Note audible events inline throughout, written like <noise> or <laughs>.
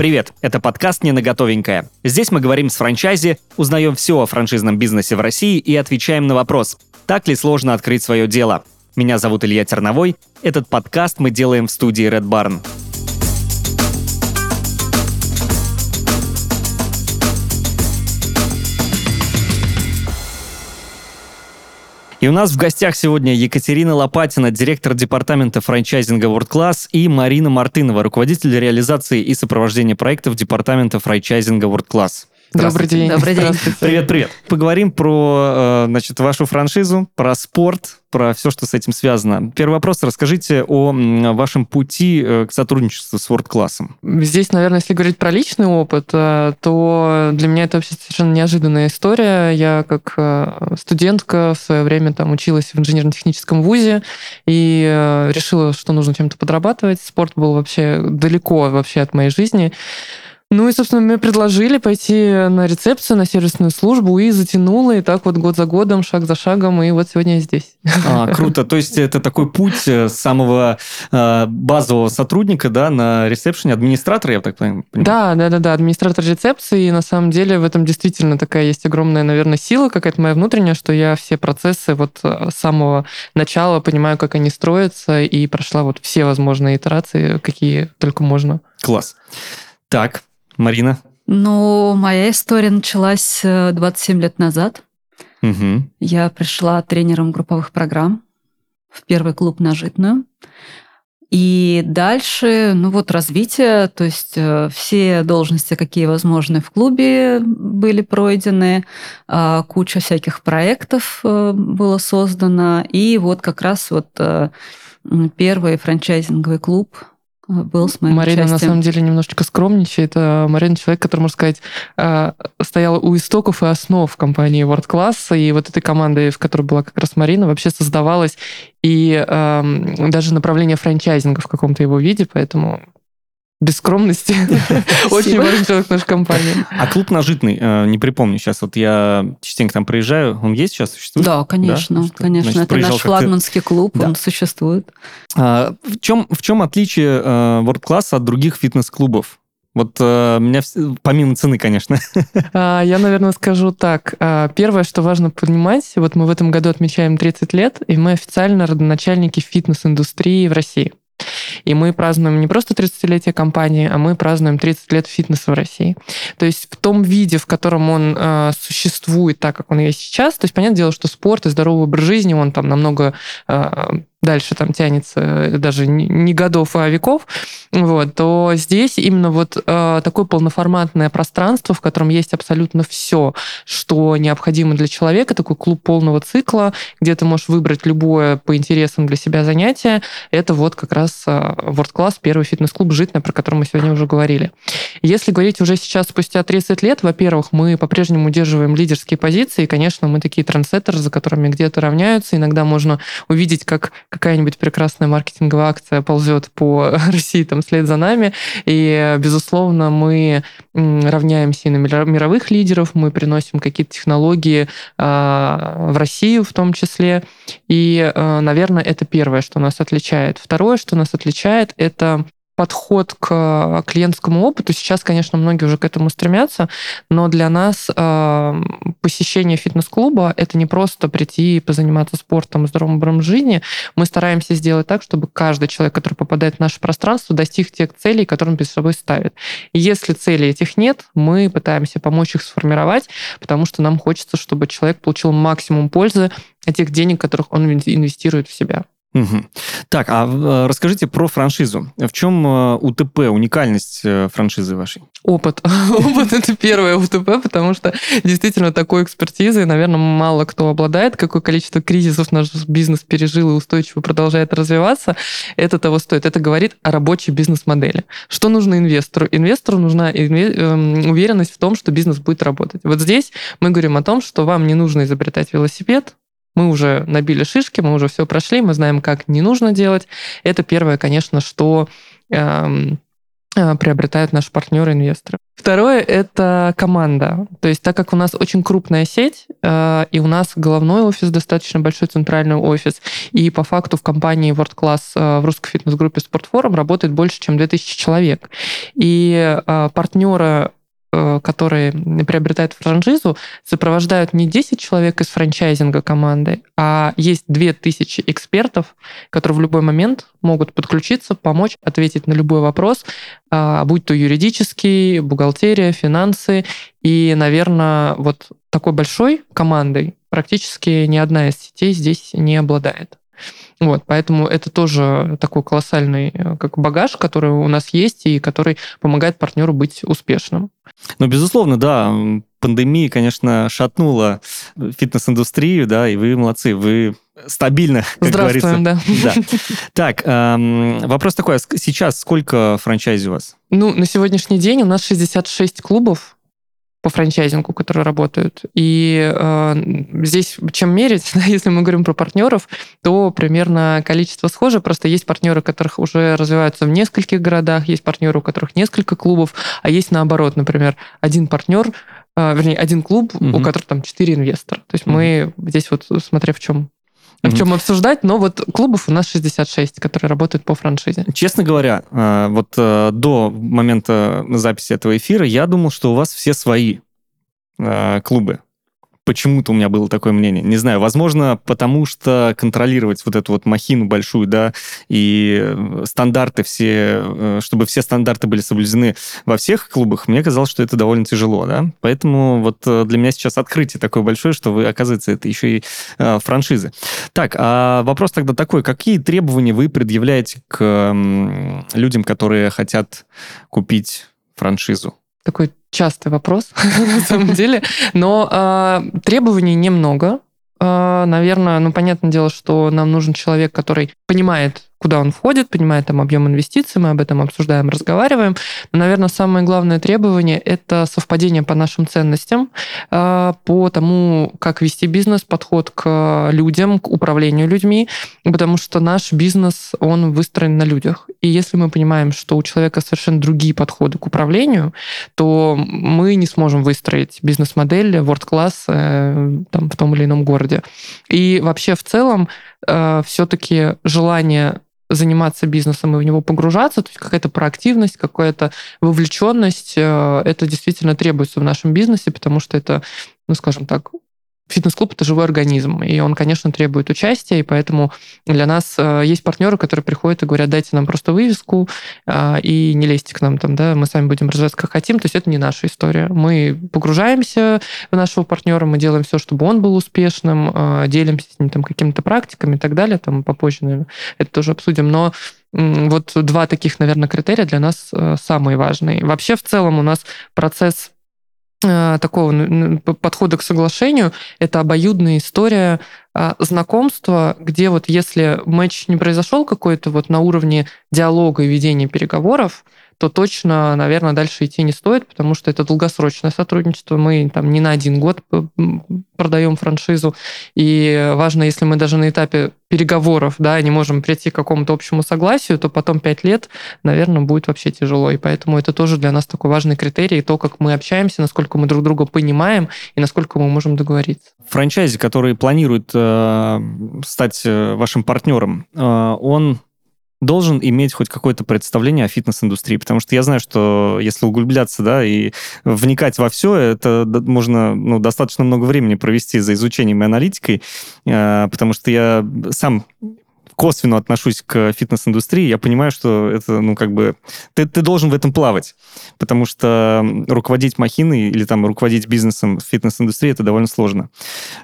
Привет, это подкаст «Не на готовенькое». Здесь мы говорим с франчайзи, узнаем все о франшизном бизнесе в России и отвечаем на вопрос, так ли сложно открыть свое дело. Меня зовут Илья Терновой. Этот подкаст мы делаем в студии Red Barn. И у нас в гостях сегодня Екатерина Лопатина, директор департамента франчайзинга World Class, и Марина Мартынова, руководитель реализации и сопровождения проектов департамента франчайзинга World Class. Добрый день. Добрый день. Привет, привет. Поговорим про, э, значит, вашу франшизу, про спорт, про все, что с этим связано. Первый вопрос. Расскажите о вашем пути э, к сотрудничеству с World Class. Здесь, наверное, если говорить про личный опыт, э, то для меня это вообще совершенно неожиданная история. Я как студентка в свое время там училась в инженерно-техническом вузе и решила, что нужно чем-то подрабатывать. Спорт был вообще далеко вообще от моей жизни. Ну и, собственно, мне предложили пойти на рецепцию, на сервисную службу, и затянуло, и так вот год за годом, шаг за шагом, и вот сегодня я здесь. А, круто. То есть это такой путь э, самого э, базового сотрудника, да, на ресепшене, администратора, я так понимаю? Да, да, да, да, администратор рецепции, и на самом деле в этом действительно такая есть огромная, наверное, сила какая-то моя внутренняя, что я все процессы вот э, с самого начала понимаю, как они строятся, и прошла вот все возможные итерации, какие только можно. Класс. Так, Марина? Ну, моя история началась 27 э, лет назад. Угу. Я пришла тренером групповых программ в первый клуб на Житную. И дальше, ну вот развитие, то есть э, все должности, какие возможны в клубе, были пройдены, а, куча всяких проектов э, было создано, и вот как раз вот первый франчайзинговый клуб был с моим Марина участием. на самом деле немножечко скромничает. А Марина человек, который, можно сказать, а, стояла у истоков и основ компании World Class, и вот этой команды, в которой была как раз Марина, вообще создавалась и даже направление франчайзинга в каком-то его виде, поэтому без скромности. <laughs> Очень важный человек в нашей компании. А клуб нажитный, э, не припомню сейчас, вот я частенько там приезжаю, он есть сейчас, существует? Да, конечно, конечно. Это наш флагманский клуб, он существует. А, в чем, в чем отличие э, World Class от других фитнес-клубов? Вот э, меня помимо цены, конечно. <laughs> А, я, наверное, скажу так. А, первое, что важно понимать, вот мы в этом году отмечаем 30 лет, и мы официально родоначальники фитнес-индустрии в России. И мы празднуем не просто 30-летие компании, а мы празднуем 30 лет фитнеса в России. То есть в том виде, в котором он э, существует так, как он есть сейчас, то есть понятное дело, что спорт и здоровый образ жизни, он там намного э, дальше там тянется э, даже не годов, а веков, вот, то здесь именно вот э, такое полноформатное пространство, в котором есть абсолютно все, что необходимо для человека, такой клуб полного цикла, где ты можешь выбрать любое по интересам для себя занятие, это вот как раз э, World Class, первый фитнес-клуб «Житная», про который мы сегодня уже говорили. Если говорить уже сейчас, спустя 30 лет, во-первых, мы по-прежнему удерживаем лидерские позиции, и, конечно, мы такие трансеттеры, за которыми где-то равняются, иногда можно увидеть, как какая-нибудь прекрасная маркетинговая акция ползет по <laughs> России там вслед за нами. И, безусловно, мы равняемся и на мировых лидеров, мы приносим какие-то технологии а, в Россию в том числе. И, а, наверное, это первое, что нас отличает. Второе, что нас отличает, это подход к клиентскому опыту. Сейчас, конечно, многие уже к этому стремятся, но для нас э, посещение фитнес-клуба это не просто прийти и позаниматься спортом здоровым образом жизни. Мы стараемся сделать так, чтобы каждый человек, который попадает в наше пространство, достиг тех целей, которые он перед собой ставит. И если целей этих нет, мы пытаемся помочь их сформировать, потому что нам хочется, чтобы человек получил максимум пользы от тех денег, которых он инвестирует в себя. Угу. Так, а э, расскажите про франшизу. В чем э, УТП, уникальность э, франшизы вашей? Опыт. <laughs> Опыт – это первое УТП, потому что действительно такой экспертизой, наверное, мало кто обладает. Какое количество кризисов наш бизнес пережил и устойчиво продолжает развиваться, это того стоит. Это говорит о рабочей бизнес-модели. Что нужно инвестору? Инвестору нужна эм, уверенность в том, что бизнес будет работать. Вот здесь мы говорим о том, что вам не нужно изобретать велосипед, мы уже набили шишки, мы уже все прошли, мы знаем, как не нужно делать. Это первое, конечно, что эм, э, приобретают наши партнеры-инвесторы. Второе – это команда. То есть так как у нас очень крупная сеть, э, и у нас головной офис, достаточно большой центральный офис, и по факту в компании World Class э, в русской фитнес-группе Спортфорум работает больше, чем 2000 человек. И Э, которые приобретают франшизу, сопровождают не 10 человек из франчайзинга команды, а есть 2000 экспертов, которые в любой момент могут подключиться, помочь, ответить на любой вопрос, а, будь то юридический, бухгалтерия, финансы. И, наверное, вот такой большой командой практически ни одна из сетей здесь не обладает. Вот, поэтому это тоже такой колоссальный э, как багаж, который у нас есть и который помогает партнеру быть успешным. Ну, безусловно, да, пандемия, конечно, шатнула фитнес-индустрию, да, и вы молодцы, вы стабильно, <laughs> как говорится. да. да. Так, эм, вопрос такой, а сейчас сколько франчайзи у вас? Ну, на сегодняшний день у нас 66 клубов, по франчайзингу, которые работают. И э, здесь чем мерить, <laughs> если мы говорим про партнеров, то примерно количество схоже. Просто есть партнеры, которых уже развиваются в нескольких городах, есть партнеры, у которых несколько клубов, а есть наоборот, например, один партнер, э, вернее, один клуб, угу. у которого там четыре инвестора. То есть угу. мы здесь вот, смотря в чем в чем обсуждать, но вот клубов у нас 66, которые работают по франшизе. Честно говоря, э, вот э, до момента записи этого эфира я думал, что у вас все свои э, клубы почему-то у меня было такое мнение. Не знаю, возможно, потому что контролировать вот эту вот махину большую, да, и э, стандарты все, э, чтобы все стандарты были соблюдены во всех клубах, мне казалось, что это довольно тяжело, да. Поэтому вот э, для меня сейчас открытие такое большое, что вы, оказывается, это еще и франшизы. Так, а вопрос тогда такой, какие требования вы предъявляете к людям, которые хотят купить франшизу? Такой частый вопрос, <laughs> на самом деле. Но э, требований немного. Э, наверное, ну, понятное дело, что нам нужен человек, который понимает куда он входит, понимает там объем инвестиций, мы об этом обсуждаем, разговариваем. Но, наверное, самое главное требование – это совпадение по нашим ценностям, а, по тому, как вести бизнес, подход к людям, к управлению людьми, потому что наш бизнес, он выстроен на людях. И если мы понимаем, что у человека совершенно другие подходы к управлению, то мы не сможем выстроить бизнес-модель World Class э, там, в том или ином городе. И вообще в целом э, все-таки желание заниматься бизнесом и в него погружаться, то есть какая-то проактивность, какая-то вовлеченность, э, это действительно требуется в нашем бизнесе, потому что это, ну, скажем так, фитнес-клуб это живой организм, и он, конечно, требует участия, и поэтому для нас э, есть партнеры, которые приходят и говорят, дайте нам просто вывеску э, и не лезьте к нам там, да, мы сами будем развиваться как хотим, то есть это не наша история. Мы погружаемся в нашего партнера, мы делаем все, чтобы он был успешным, э, делимся с ним там какими-то практиками и так далее, там попозже, наверное, это тоже обсудим, но вот два таких, наверное, критерия для нас самые важные. Вообще, в целом, у нас процесс такого подхода к соглашению, это обоюдная история а, знакомства, где вот если матч не произошел какой-то вот на уровне диалога и ведения переговоров, то точно, наверное, дальше идти не стоит, потому что это долгосрочное сотрудничество. Мы там не на один год продаем франшизу. И важно, если мы даже на этапе переговоров да, не можем прийти к какому-то общему согласию, то потом пять лет, наверное, будет вообще тяжело. И поэтому это тоже для нас такой важный критерий, то, как мы общаемся, насколько мы друг друга понимаем и насколько мы можем договориться. Франчайзи, который планирует э, стать э, вашим партнером, э, он должен иметь хоть какое-то представление о фитнес-индустрии, потому что я знаю, что если углубляться, да, и вникать во все, это можно ну, достаточно много времени провести за изучением и аналитикой, э, потому что я сам косвенно отношусь к фитнес-индустрии, я понимаю, что это, ну, как бы, ты, ты должен в этом плавать, потому что руководить махиной или там руководить бизнесом в фитнес-индустрии это довольно сложно.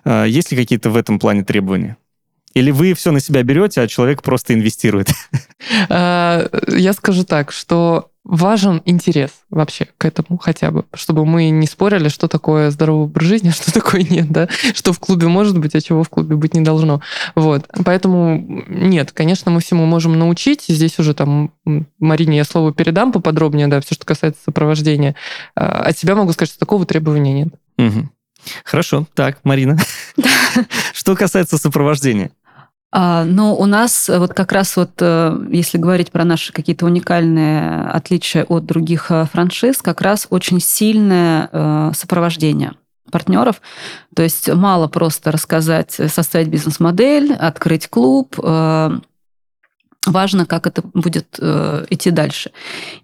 Э, есть ли какие-то в этом плане требования? Или вы все на себя берете, а человек просто инвестирует? <laughs> А, я скажу так, что важен интерес вообще к этому хотя бы, чтобы мы не спорили, что такое здоровый образ жизни, <laughs> а что такое нет, да, что в клубе может быть, а чего в клубе быть не должно. Вот. Поэтому нет, конечно, мы всему можем научить. Здесь уже там Марине я слово передам поподробнее, да, все, что касается сопровождения. А, от себя могу сказать, что такого требования нет. Угу. Хорошо. Так, Марина. <laughs> Что касается сопровождения. А, но у нас вот как раз вот, э, если говорить про наши какие-то уникальные отличия от других э, франшиз, как раз очень сильное э, сопровождение партнеров. То есть мало просто рассказать, составить бизнес-модель, открыть клуб, важно, как это будет идти дальше.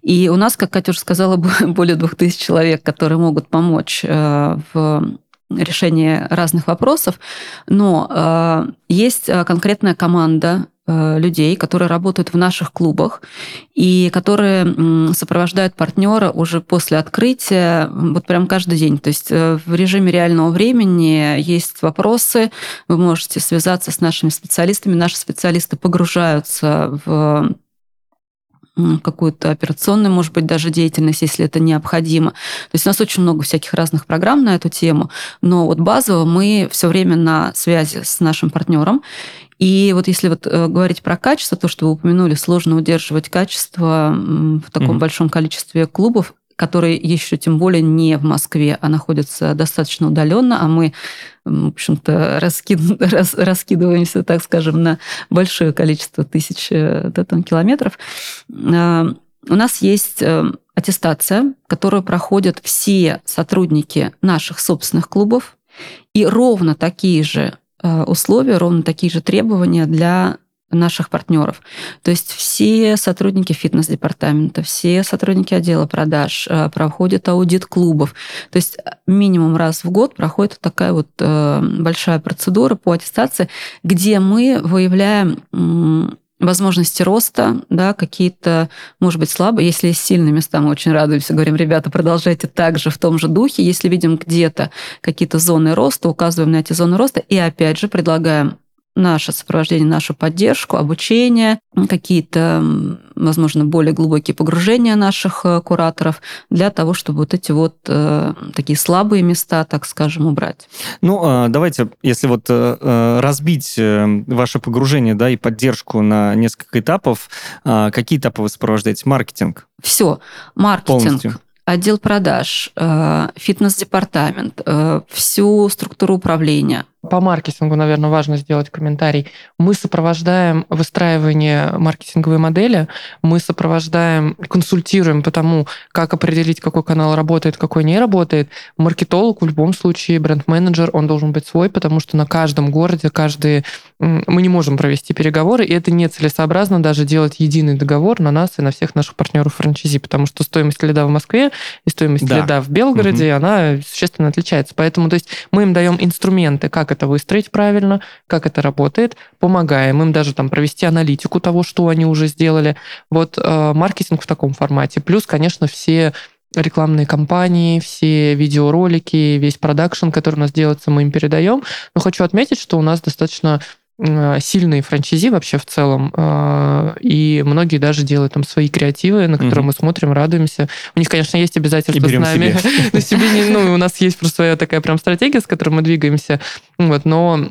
И у нас, как уже сказала, <laughs> более двух тысяч человек, которые могут помочь в решение разных вопросов, но э, есть э, конкретная команда э, людей, которые работают в наших клубах и которые сопровождают партнера уже после открытия, вот прям каждый день. То есть э, в режиме реального времени есть вопросы, вы можете связаться с нашими специалистами, наши специалисты погружаются в какую-то операционную, может быть, даже деятельность, если это необходимо. То есть у нас очень много всяких разных программ на эту тему, но вот базово мы все время на связи с нашим партнером. И вот если вот э, говорить про качество, то, что вы упомянули, сложно удерживать качество в таком mm-hmm. большом количестве клубов, которые еще тем более не в Москве, а находятся достаточно удаленно, а мы, в общем-то, раскид... <laughs> рас... раскидываемся, так скажем, на большое количество тысяч э, да, там, километров. А, у нас есть э, аттестация, которую проходят все сотрудники наших собственных клубов, и ровно такие же э, условия, ровно такие же требования для наших партнеров. То есть все сотрудники фитнес-департамента, все сотрудники отдела продаж э, проходят аудит клубов. То есть минимум раз в год проходит такая вот э, большая процедура по аттестации, где мы выявляем возможности роста, да, какие-то, может быть, слабые. Если есть сильные места, мы очень радуемся, говорим, ребята, продолжайте так же в том же духе. Если видим где-то какие-то зоны роста, указываем на эти зоны роста и, опять же, предлагаем наше сопровождение, нашу поддержку, обучение, какие-то, возможно, более глубокие погружения наших э, кураторов для того, чтобы вот эти вот э, такие слабые места, так скажем, убрать. Ну, а, давайте, если вот э, разбить ваше погружение, да, и поддержку на несколько этапов, а, какие этапы вы сопровождаете? Маркетинг? Все, маркетинг. Полностью отдел продаж, фитнес-департамент, всю структуру управления, по маркетингу, наверное, важно сделать комментарий. Мы сопровождаем выстраивание маркетинговой модели, мы сопровождаем, консультируем по тому, как определить, какой канал работает, какой не работает. Маркетолог в любом случае, бренд-менеджер, он должен быть свой, потому что на каждом городе, каждый... Мы не можем провести переговоры, и это нецелесообразно даже делать единый договор на нас и на всех наших партнеров франчайзи, потому что стоимость лида в Москве и стоимость да. лида в Белгороде, угу. она существенно отличается. Поэтому то есть мы им даем инструменты, как это выстроить правильно, как это работает, помогаем им даже там провести аналитику того, что они уже сделали. Вот э, маркетинг в таком формате. Плюс, конечно, все рекламные кампании, все видеоролики, весь продакшн, который у нас делается, мы им передаем. Но хочу отметить, что у нас достаточно сильные франчайзи вообще в целом, э, и многие даже делают там свои креативы, на которые mm-hmm. мы смотрим, радуемся. У них, конечно, есть обязательства с нами. <laughs> На себе, ну, у нас есть просто своя такая прям стратегия, с которой мы двигаемся, вот, но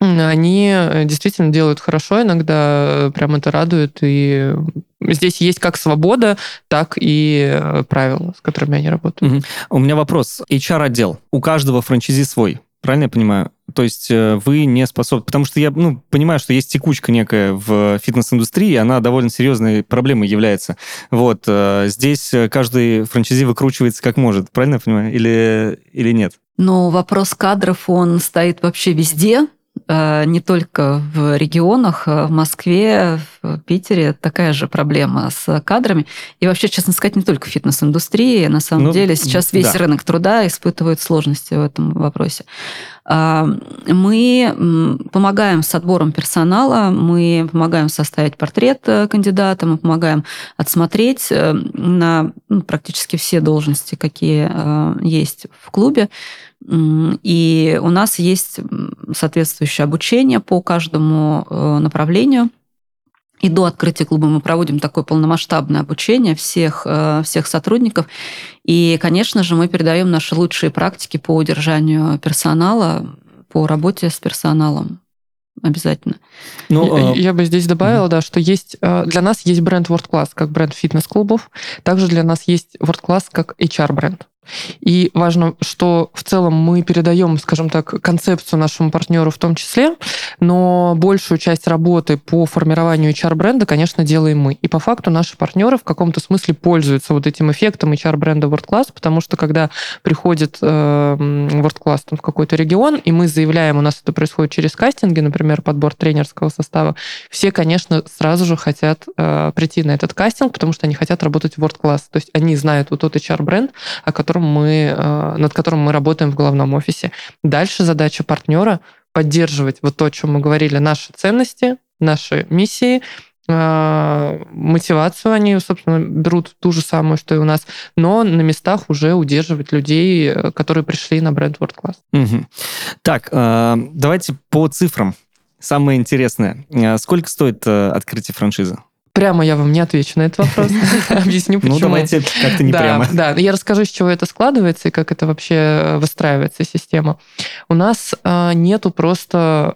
они э, действительно делают хорошо, иногда прям это радует, и здесь есть как свобода, так и правила, с которыми они работают. Угу. У меня вопрос. HR-отдел. У каждого франчайзи свой. Правильно я понимаю? То есть э, вы не способны... Потому что я ну, понимаю, что есть текучка некая в фитнес-индустрии, она довольно серьезной проблемой является. Вот. Э, здесь каждый франчайзи выкручивается как может. Правильно я понимаю? Или, или нет? Но вопрос кадров, он стоит вообще везде. Э, не только в регионах, в Москве, в Питере такая же проблема с кадрами. И вообще, честно сказать, не только в фитнес-индустрии. На самом ну, деле сейчас весь да. рынок труда испытывает сложности в этом вопросе. А, мы помогаем с отбором персонала, мы помогаем составить портрет э, кандидата, мы помогаем отсмотреть э, на ну, практически все должности, какие есть в клубе. И у нас есть соответствующее обучение по каждому э, направлению. И до открытия клуба мы проводим такое полномасштабное обучение всех, э, всех сотрудников. И, конечно же, мы передаем наши лучшие практики по удержанию персонала, по работе с персоналом обязательно. Ну, я, а... я бы здесь добавила, угу. да, что есть э, для нас есть бренд World Class как бренд фитнес-клубов, также для нас есть World Class как HR-бренд. И важно, что в целом мы передаем, скажем так, концепцию нашему партнеру в том числе, но большую часть работы по формированию HR-бренда, конечно, делаем мы. И по факту наши партнеры в каком-то смысле пользуются вот этим эффектом HR-бренда World Class, потому что когда приходит э, World Class в какой-то регион, и мы заявляем, у нас это происходит через кастинги, например, подбор тренерского состава, все, конечно, сразу же хотят э, прийти на этот кастинг, потому что они хотят работать в World Class. То есть они знают вот тот HR-бренд, о котором мы, э, над которым мы работаем в главном офисе. Дальше задача партнера поддерживать вот то, о чем мы говорили, наши ценности, наши миссии, э, мотивацию они, собственно, берут ту же самую, что и у нас, но на местах уже удерживать людей, э, которые пришли на бренд World Class. Угу. Так, давайте по цифрам. Самое интересное. Сколько стоит открытие франшизы? Прямо я вам не отвечу на этот вопрос. <laughs> Объясню, ну, почему. Ну, давайте как-то не прямо. Да, я расскажу, с чего это складывается и как это вообще э, выстраивается система. У нас а, нету просто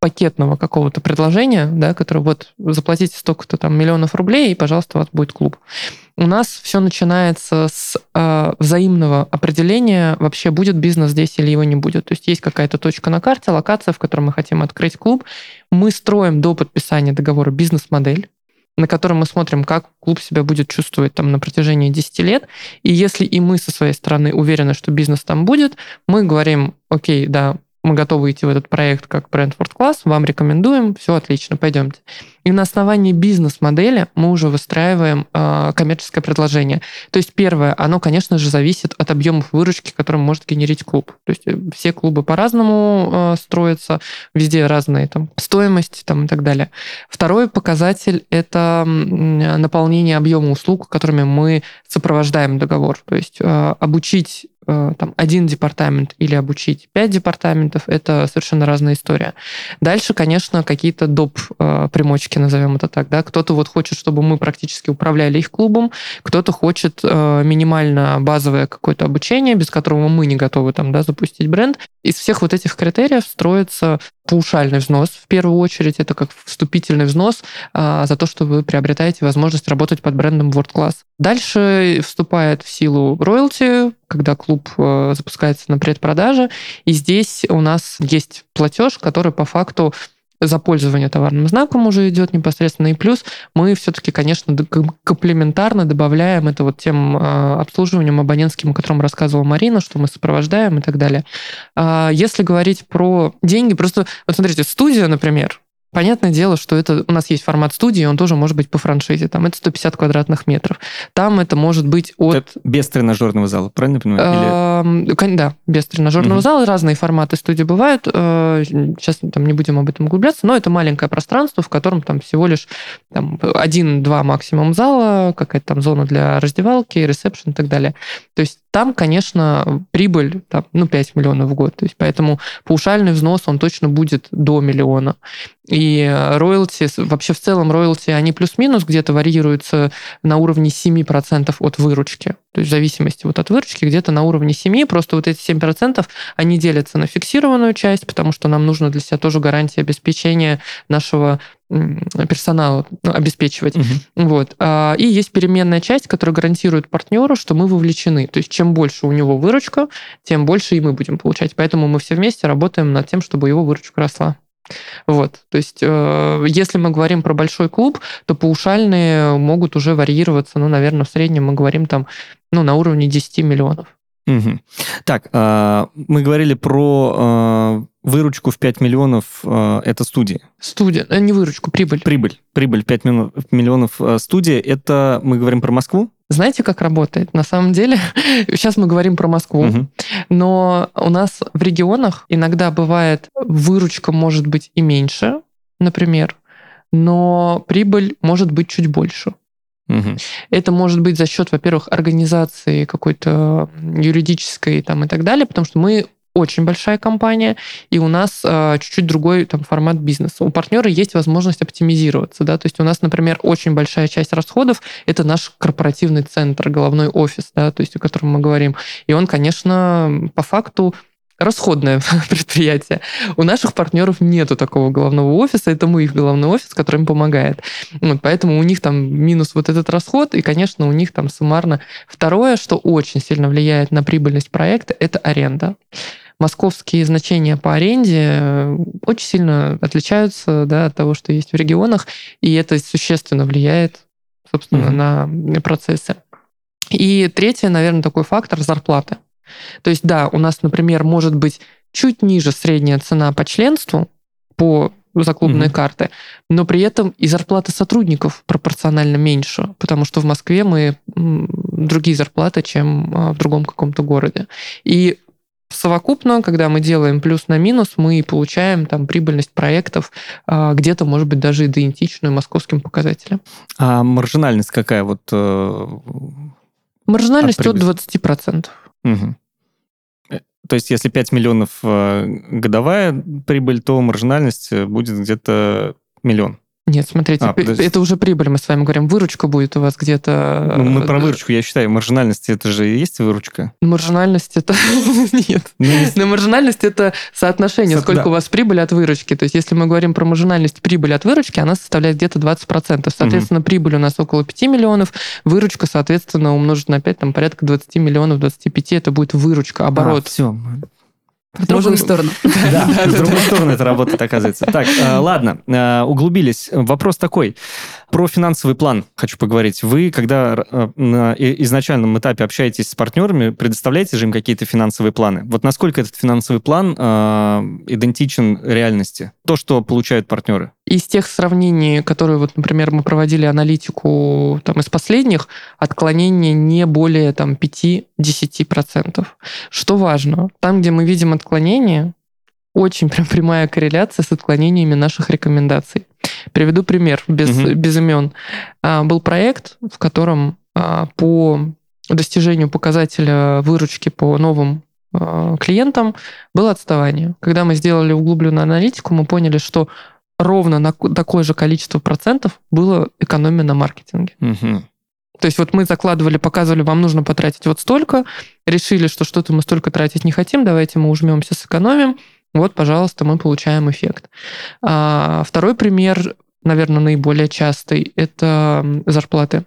пакетного какого-то предложения, да, которое вот заплатите столько-то там миллионов рублей, и, пожалуйста, у вас будет клуб. У нас все начинается с э, взаимного определения, вообще будет бизнес здесь или его не будет. То есть есть какая-то точка на карте, локация, в которой мы хотим открыть клуб. Мы строим до подписания договора бизнес-модель на котором мы смотрим, как клуб себя будет чувствовать там на протяжении 10 лет. И если и мы со своей стороны уверены, что бизнес там будет, мы говорим, окей, да, мы готовы идти в этот проект как Brentford класс, вам рекомендуем, все отлично, пойдемте. И на основании бизнес-модели мы уже выстраиваем э, коммерческое предложение. То есть первое, оно, конечно же, зависит от объемов выручки, которые может генерить клуб. То есть э, все клубы по-разному э, строятся, везде разные там стоимости там, и так далее. Второй показатель – это наполнение объема услуг, которыми мы сопровождаем договор. То есть э, обучить там, один департамент или обучить пять департаментов, это совершенно разная история. Дальше, конечно, какие-то доп. Э, примочки, назовем это так, да, кто-то вот хочет, чтобы мы практически управляли их клубом, кто-то хочет э, минимально базовое какое-то обучение, без которого мы не готовы там, да, запустить бренд. Из всех вот этих критериев строится паушальный взнос, в первую очередь, это как вступительный взнос а, за то, что вы приобретаете возможность работать под брендом World Class. Дальше вступает в силу роялти, когда клуб а, запускается на предпродаже, и здесь у нас есть платеж, который по факту за пользование товарным знаком уже идет непосредственно. И плюс мы все-таки, конечно, комплементарно добавляем это вот тем а, обслуживанием абонентским, о котором рассказывала Марина, что мы сопровождаем и так далее. А, если говорить про деньги, просто, вот смотрите, студия, например, Понятное дело, что это у нас есть формат студии, он тоже может быть по франшизе. Там это 150 квадратных метров. Там это может быть от... Это без тренажерного зала, правильно понимаю? Или... Да, без тренажерного угу. зала. Разные форматы студии бывают. Э, сейчас там не будем об этом углубляться, но это маленькое пространство, в котором там всего лишь там, один-два максимум зала, какая-то там зона для раздевалки, ресепшн и так далее. То есть там, конечно, прибыль там, ну, 5 миллионов в год. То есть поэтому паушальный взнос, он точно будет до миллиона. И роялти, вообще в целом роялти, они плюс-минус где-то варьируются на уровне 7% от выручки. То есть в зависимости вот от выручки где-то на уровне 7, просто вот эти 7% они делятся на фиксированную часть, потому что нам нужно для себя тоже гарантия обеспечения нашего персонала ну, обеспечивать. Угу. Вот. А, и есть переменная часть, которая гарантирует партнеру, что мы вовлечены. То есть чем больше у него выручка, тем больше и мы будем получать. Поэтому мы все вместе работаем над тем, чтобы его выручка росла. Вот, то есть, э, если мы говорим про большой клуб, то паушальные могут уже варьироваться, ну, наверное, в среднем мы говорим там, ну, на уровне 10 миллионов. Угу. Так, э, мы говорили про э, выручку в 5 миллионов э, это студия. Студия, э, не выручку, прибыль. Прибыль, прибыль 5 миллионов э, студия. Это мы говорим про Москву? Знаете, как работает? На самом деле, <laughs> сейчас мы говорим про Москву, угу. но у нас в регионах иногда бывает выручка может быть и меньше, например, но прибыль может быть чуть больше. Угу. Это может быть за счет, во-первых, организации какой-то юридической там, и так далее, потому что мы очень большая компания, и у нас э, чуть-чуть другой там, формат бизнеса. У партнера есть возможность оптимизироваться. Да? То есть у нас, например, очень большая часть расходов – это наш корпоративный центр, головной офис, да, то есть о котором мы говорим. И он, конечно, по факту расходное <laughs> предприятие. У наших партнеров нету такого головного офиса, это мы их головной офис, который им помогает. Вот, поэтому у них там минус вот этот расход, и, конечно, у них там суммарно. Второе, что очень сильно влияет на прибыльность проекта, это аренда московские значения по аренде э, очень сильно отличаются да, от того, что есть в регионах, и это существенно влияет, собственно, mm-hmm. на процессы. И третье, наверное, такой фактор – зарплаты. То есть, да, у нас, например, может быть чуть ниже средняя цена по членству, по за клубные mm-hmm. карты, но при этом и зарплата сотрудников пропорционально меньше, потому что в Москве мы другие зарплаты, чем а, в другом каком-то городе. И совокупно, когда мы делаем плюс на минус, мы получаем там прибыльность проектов а, где-то, может быть, даже идентичную московским показателям. А маржинальность какая вот? Э, маржинальность от, от 20%. Угу. То есть, если 5 миллионов э, годовая прибыль, то маржинальность э, будет где-то миллион. Нет, смотрите, а, это уже прибыль, мы с вами говорим. Выручка будет у вас где-то... Ну, мы про выручку, я считаю. Маржинальность, это же и есть выручка? Маржинальность это... <laughs> Нет. Ну, Но маржинальность это соотношение, Со... сколько у вас прибыли от выручки. То есть, если мы говорим про маржинальность прибыли от выручки, она составляет где-то 20%. Соответственно, прибыль у нас около 5 миллионов, выручка, соответственно, умножить на 5, там порядка 20 миллионов, 25, это будет выручка, оборот. А, все, <laughs> <laughs> в другую сторону. Да, в другую сторону это работает, оказывается. Так, э, ладно, э, углубились. Вопрос такой. Про финансовый план хочу поговорить. Вы, когда э, на изначальном этапе общаетесь с партнерами, предоставляете же им какие-то финансовые планы? Вот насколько этот финансовый план идентичен реальности? То, что получают партнеры? Из тех сравнений, которые, вот, например, мы проводили аналитику там, из последних, отклонение не более там, 5-10%. Что важно? Там, где мы видим отклонение, очень прям прямая корреляция с отклонениями наших рекомендаций. Приведу пример без, угу. без имен. А, был проект, в котором а, по достижению показателя выручки по новым клиентам было отставание. Когда мы сделали углубленную аналитику, мы поняли, что ровно на такое же количество процентов было экономия на маркетинге. Угу. То есть вот мы закладывали, показывали, вам нужно потратить вот столько, решили, что что-то мы столько тратить не хотим, давайте мы ужмемся, сэкономим, вот, пожалуйста, мы получаем эффект. А, второй пример, наверное, наиболее частый, это зарплаты.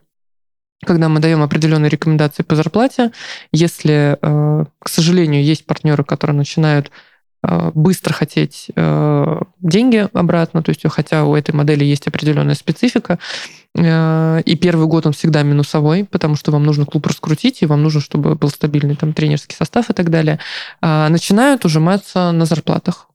Когда мы даем определенные рекомендации по зарплате, если, э, к сожалению, есть партнеры, которые начинают Э, быстро хотеть э, деньги обратно, то есть хотя у этой модели есть определенная специфика, и первый год он всегда минусовой, потому что вам нужно клуб раскрутить, и вам нужно, чтобы был стабильный там тренерский состав и так далее, а начинают ужиматься на зарплатах.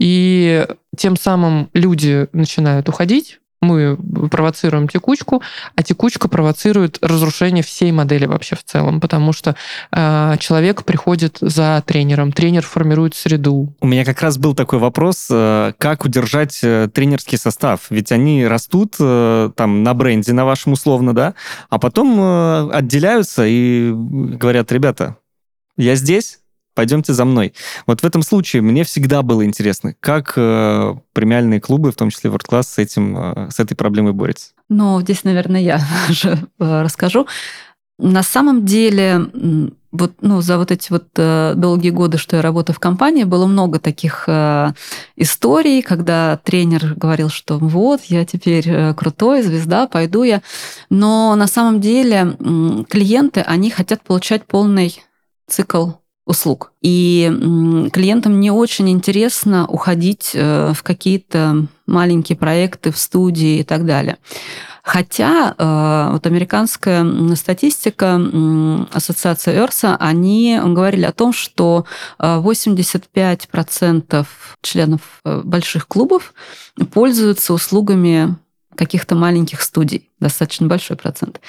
И тем самым люди начинают уходить, мы провоцируем текучку, а текучка провоцирует разрушение всей модели вообще в целом, потому что э, человек приходит за тренером, тренер формирует среду. У меня как раз был такой вопрос, э, как удержать э, тренерский состав, ведь они растут э, там на бренде, на вашем условно, да, а потом э, отделяются и говорят, ребята, я здесь, пойдемте за мной. Вот в этом случае мне всегда было интересно, как э, премиальные клубы, в том числе World Class, с, этим, э, с этой проблемой борются. Ну, здесь, наверное, я <laughs> же э, расскажу. На самом деле, вот, ну, за вот эти вот э, долгие годы, что я работаю в компании, было много таких э, историй, когда тренер говорил, что вот, я теперь э, крутой, звезда, пойду я. Но на самом деле э, клиенты, они хотят получать полный цикл услуг. И клиентам не очень интересно уходить э, в какие-то маленькие проекты в студии и так далее. Хотя э, вот американская статистика, ассоциация Эрса, они говорили о том, что 85% э, членов больших клубов пользуются услугами каких-то маленьких студий, достаточно большой процент,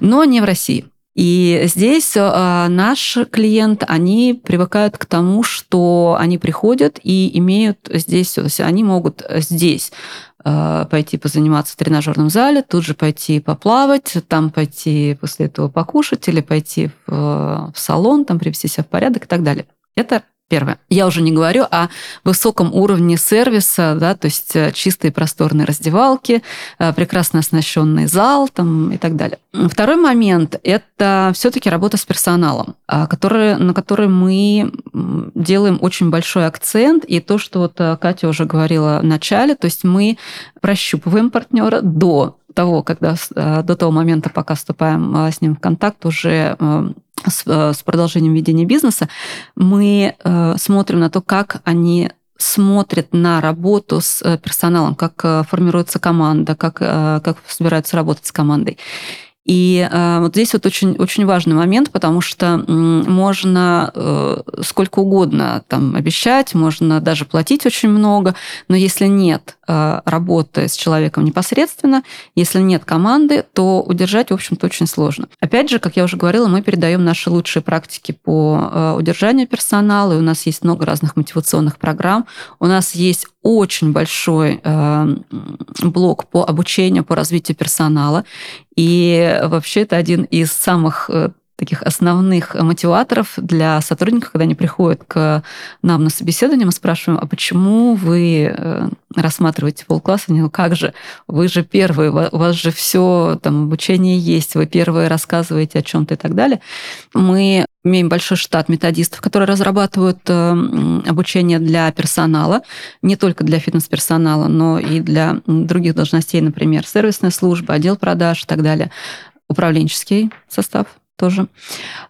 но не в России. И здесь э, наш клиент, они привыкают к тому, что они приходят и имеют здесь, есть они могут здесь э, пойти позаниматься в тренажерном зале, тут же пойти поплавать, там пойти после этого покушать или пойти в, в салон, там привести себя в порядок и так далее. Это Первое. Я уже не говорю о высоком уровне сервиса, да, то есть э, чистые просторные раздевалки, э, прекрасно оснащенный зал там, и так далее. Второй момент – это все-таки работа с персоналом, а, который, на который мы делаем очень большой акцент. И то, что вот э, Катя уже говорила в начале, то есть мы прощупываем партнера до того, когда до того момента, пока вступаем с ним в контакт, уже с, э, с продолжением ведения бизнеса, мы э, смотрим на то, как они смотрят на работу с э, персоналом, как формируется команда, как, как собираются работать с командой. И э, вот здесь вот очень, очень важный момент, потому что можно э, сколько угодно там обещать, можно даже платить очень много, но если нет э, работы с человеком непосредственно, если нет команды, то удержать, в общем-то, очень сложно. Опять же, как я уже говорила, мы передаем наши лучшие практики по э, удержанию персонала, и у нас есть много разных мотивационных программ, у нас есть очень большой э, блок по обучению, по развитию персонала. И вообще это один из самых э, таких основных мотиваторов для сотрудников, когда они приходят к нам на собеседование, мы спрашиваем, а почему вы э, рассматриваете полкласса? Они, ну как же, вы же первые, у вас же все, там, обучение есть, вы первые рассказываете о чем-то и так далее. Мы имеем большой штат методистов, которые разрабатывают э, обучение для персонала, не только для фитнес-персонала, но и для других должностей, например, сервисная служба, отдел продаж и так далее, управленческий состав тоже.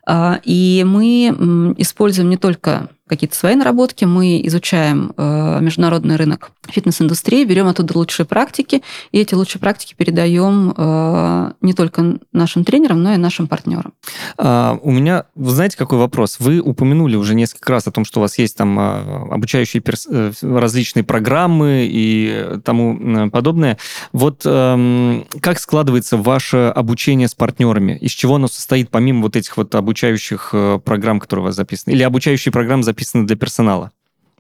А, и мы используем не только какие-то свои наработки, мы изучаем э, международный рынок фитнес-индустрии, берем оттуда лучшие практики, и эти лучшие практики передаем э, не только нашим тренерам, но и нашим партнерам. А, у меня, вы знаете, какой вопрос? Вы упомянули уже несколько раз о том, что у вас есть там а, обучающие перс... Э, различные программы и тому подобное. Вот эм, как складывается ваше обучение с партнерами? Из чего оно состоит, помимо вот этих вот обучающих программ, которые у вас записаны? Или обучающие программы записаны написано для персонала.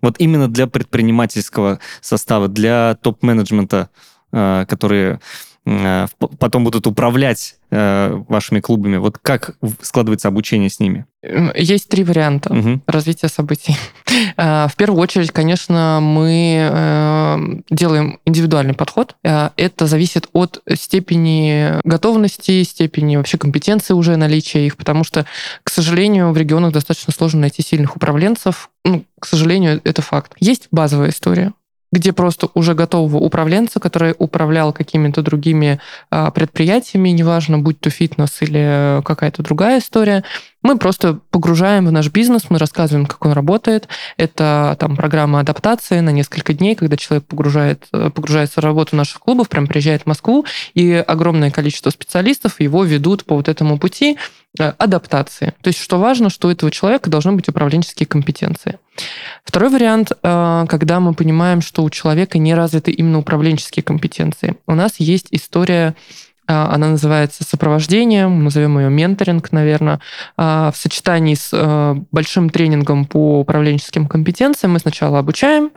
Вот именно для предпринимательского состава, для топ-менеджмента, э, которые потом будут управлять э, вашими клубами. Вот как складывается обучение с ними? Есть три варианта угу. развития событий. <laughs> В первую очередь, конечно, мы делаем индивидуальный подход. Это зависит от степени готовности, степени вообще компетенции уже наличия их, потому что, к сожалению, в регионах достаточно сложно найти сильных управленцев. Ну, к сожалению, это факт. Есть базовая история где просто уже готового управленца, который управлял какими-то другими а, предприятиями, неважно, будь то фитнес или какая-то другая история, мы просто погружаем в наш бизнес, мы рассказываем, как он работает. Это там программа адаптации на несколько дней, когда человек погружает, погружается в работу наших клубов, прям приезжает в Москву, и огромное количество специалистов его ведут по вот этому пути адаптации. То есть, что важно, что у этого человека должны быть управленческие компетенции. Второй вариант, э, когда мы понимаем, что у человека не развиты именно управленческие компетенции. У нас есть история а, она называется сопровождением, назовем ее менторинг, наверное. В сочетании с э, большим тренингом по управленческим компетенциям мы сначала обучаем,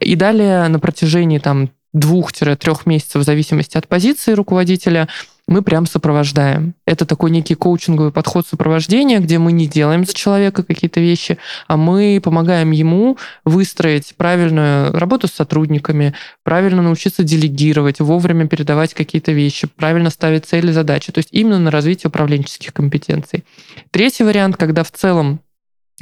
и далее на протяжении там двух-трех месяцев в зависимости от позиции руководителя мы прям сопровождаем. Это такой некий коучинговый подход сопровождения, где мы не делаем за человека какие-то вещи, а мы помогаем ему выстроить правильную работу с сотрудниками, правильно научиться делегировать, вовремя передавать какие-то вещи, правильно ставить цели, задачи. То есть именно на развитие управленческих компетенций. Третий вариант, когда в целом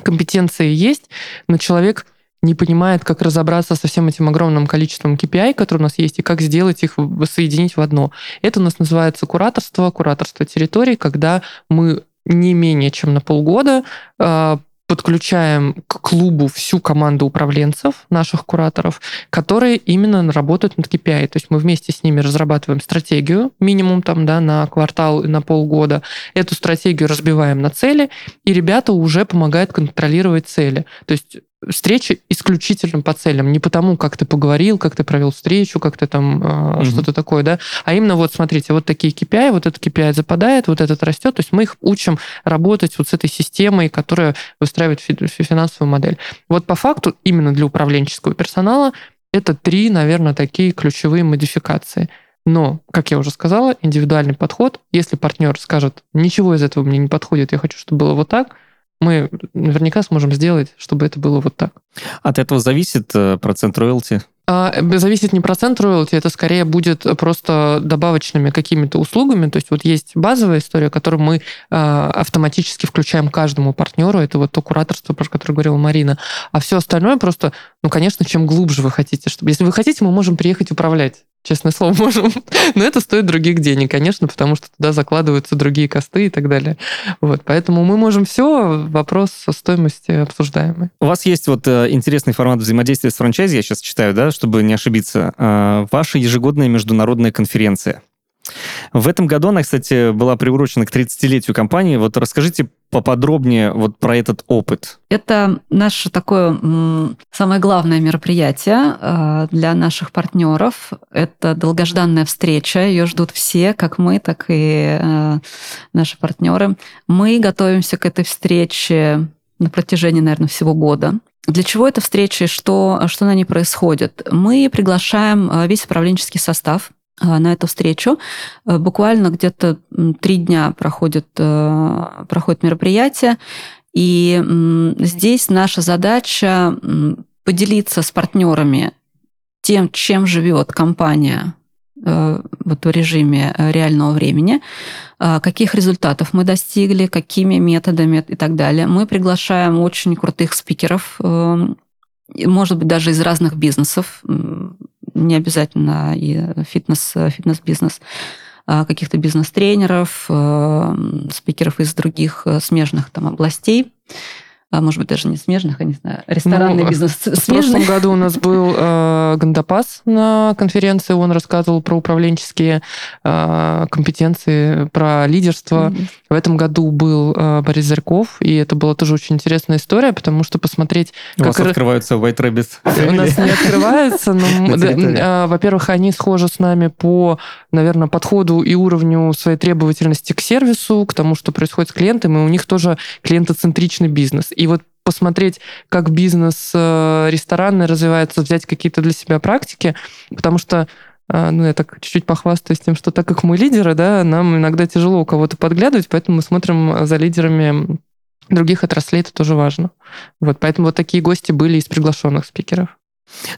компетенции есть, но человек не понимает, как разобраться со всем этим огромным количеством KPI, которые у нас есть, и как сделать их, соединить в одно. Это у нас называется кураторство, кураторство территорий, когда мы не менее чем на полгода а, подключаем к клубу всю команду управленцев, наших кураторов, которые именно работают над KPI. То есть мы вместе с ними разрабатываем стратегию, минимум там, да, на квартал и на полгода. Эту стратегию разбиваем на цели, и ребята уже помогают контролировать цели. То есть встреча исключительно по целям, не потому, как ты поговорил, как ты провел встречу, как ты там э, угу. что-то такое, да, а именно вот смотрите, вот такие KPI, вот этот KPI западает, вот этот растет, то есть мы их учим работать вот с этой системой, которая выстраивает финансовую модель. Вот по факту именно для управленческого персонала это три, наверное, такие ключевые модификации. Но, как я уже сказала, индивидуальный подход, если партнер скажет, ничего из этого мне не подходит, я хочу, чтобы было вот так, мы наверняка сможем сделать, чтобы это было вот так. От этого зависит э, процент роялти? А, зависит не процент роялти, это скорее будет просто добавочными какими-то услугами. То есть вот есть базовая история, которую мы а, автоматически включаем каждому партнеру. Это вот то кураторство, про которое говорила Марина. А все остальное просто, ну, конечно, чем глубже вы хотите. Чтобы, если вы хотите, мы можем приехать управлять честное слово, <laughs> можем. Но это стоит других денег, конечно, потому что туда закладываются другие косты и так далее. Вот, поэтому мы можем все, вопрос со стоимости обсуждаемый. У вас есть вот э, интересный формат взаимодействия с франчайзи, я сейчас читаю, да, чтобы не ошибиться. Э, ваша ежегодная международная конференция. В этом году она, кстати, была приурочена к 30-летию компании. Вот расскажите поподробнее вот про этот опыт. Это наше такое самое главное мероприятие э, для наших партнеров. Это долгожданная встреча. Ее ждут все, как мы, так и э, наши партнеры. Мы готовимся к этой встрече на протяжении, наверное, всего года. Для чего эта встреча и что, что на ней происходит? Мы приглашаем э, весь управленческий состав на эту встречу. Э, буквально где-то три дня проходит, э, проходит мероприятие. И здесь наша задача поделиться с партнерами тем, чем живет компания вот в режиме реального времени, каких результатов мы достигли, какими методами и так далее. Мы приглашаем очень крутых спикеров, может быть, даже из разных бизнесов не обязательно и фитнес, фитнес-бизнес, а каких-то бизнес-тренеров, э, спикеров из других э, смежных там областей а может быть, даже не смежных, я не знаю, ресторанный ну, бизнес смежный. В прошлом году у нас был <laughs> э, Гандапас на конференции, он рассказывал про управленческие э, компетенции, про лидерство. Mm-hmm. В этом году был э, Борис Зарьков, и это была тоже очень интересная история, потому что посмотреть... У как вас открываются White Rabbit. У нас не открывается, но, <laughs> э, во-первых, они схожи с нами по, наверное, подходу и уровню своей требовательности к сервису, к тому, что происходит с клиентами, у них тоже клиентоцентричный бизнес. И вот посмотреть, как бизнес э, ресторанный развивается, взять какие-то для себя практики, потому что э, ну, я так чуть-чуть похвастаюсь тем, что так как мы лидеры, да, нам иногда тяжело у кого-то подглядывать, поэтому мы смотрим за лидерами других отраслей, это тоже важно. Вот, поэтому вот такие гости были из приглашенных спикеров.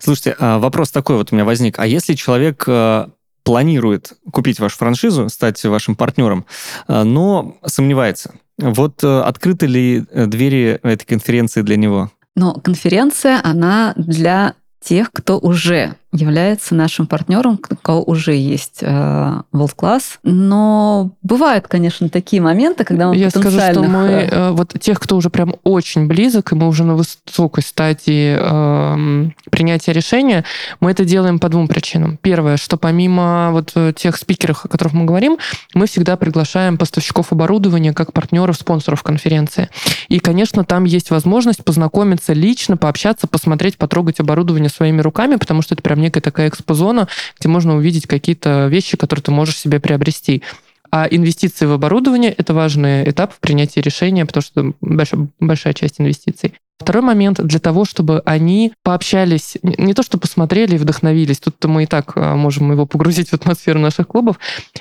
Слушайте, а вопрос такой вот у меня возник. А если человек э, планирует купить вашу франшизу, стать вашим партнером, но сомневается, вот э, открыты ли э, двери этой конференции для него? Но конференция, она для тех, кто уже является нашим партнером, у кого уже есть э, World Class. Но бывают, конечно, такие моменты, когда мы Я скажу, что мы э, вот тех, кто уже прям очень близок, и мы уже на высокой стадии э, принятия решения, мы это делаем по двум причинам. Первое, что помимо вот тех спикеров, о которых мы говорим, мы всегда приглашаем поставщиков оборудования как партнеров, спонсоров конференции. И, конечно, там есть возможность познакомиться лично, пообщаться, посмотреть, потрогать оборудование своими руками, потому что это прям некая такая экспозона, где можно увидеть какие-то вещи, которые ты можешь себе приобрести. А инвестиции в оборудование – это важный этап в принятии решения, потому что большая, большая часть инвестиций. Второй момент для того, чтобы они пообщались, не то что посмотрели и вдохновились, тут мы и так а, можем его погрузить в атмосферу наших клубов,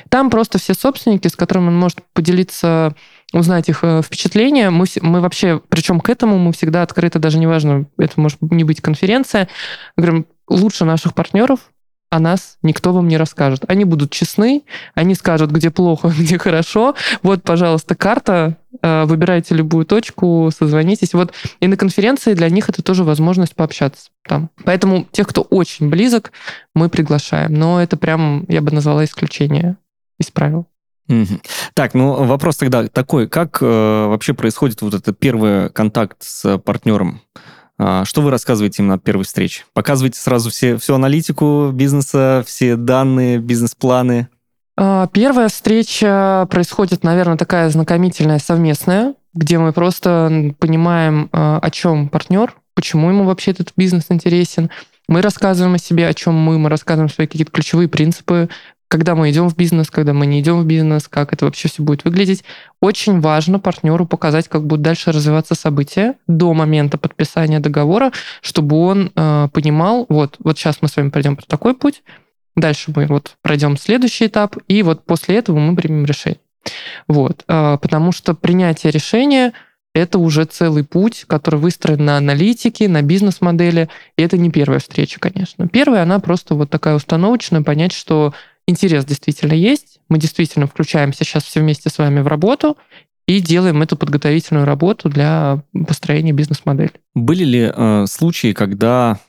там просто все собственники, с которыми он может поделиться, узнать их э, впечатления. Мы, мы вообще, причем к этому мы всегда открыты, даже неважно, это может не быть конференция, говорим, лучше наших партнеров о нас никто вам не расскажет. Они будут честны, они скажут, где плохо, <laughs> где хорошо. Вот, пожалуйста, карта, э, выбирайте любую точку, созвонитесь. Вот и на конференции для них это тоже возможность пообщаться там. Поэтому тех, кто очень близок, мы приглашаем. Но это прям, я бы назвала исключение из правил. Так, ну вопрос тогда такой, как э, вообще происходит вот этот первый контакт с партнером? А, что вы рассказываете им на первой встрече? Показываете сразу все, всю аналитику бизнеса, все данные, бизнес-планы? А, первая встреча происходит, наверное, такая знакомительная, совместная, где мы просто понимаем, а, о чем партнер, почему ему вообще этот бизнес интересен. Мы рассказываем о себе, о чем мы, мы рассказываем свои какие-то ключевые принципы, когда мы идем в бизнес, когда мы не идем в бизнес, как это вообще все будет выглядеть. Очень важно партнеру показать, как будут дальше развиваться события до момента подписания договора, чтобы он э, понимал, вот, вот сейчас мы с вами пройдем по такой путь, дальше мы вот пройдем следующий этап, и вот после этого мы примем решение. Вот, э, потому что принятие решения это уже целый путь, который выстроен на аналитике, на бизнес-модели. И это не первая встреча, конечно. Первая, она просто вот такая установочная, понять, что интерес действительно есть, мы действительно включаемся сейчас все вместе с вами в работу и делаем эту подготовительную работу для построения бизнес-модели. Были ли э, случаи, когда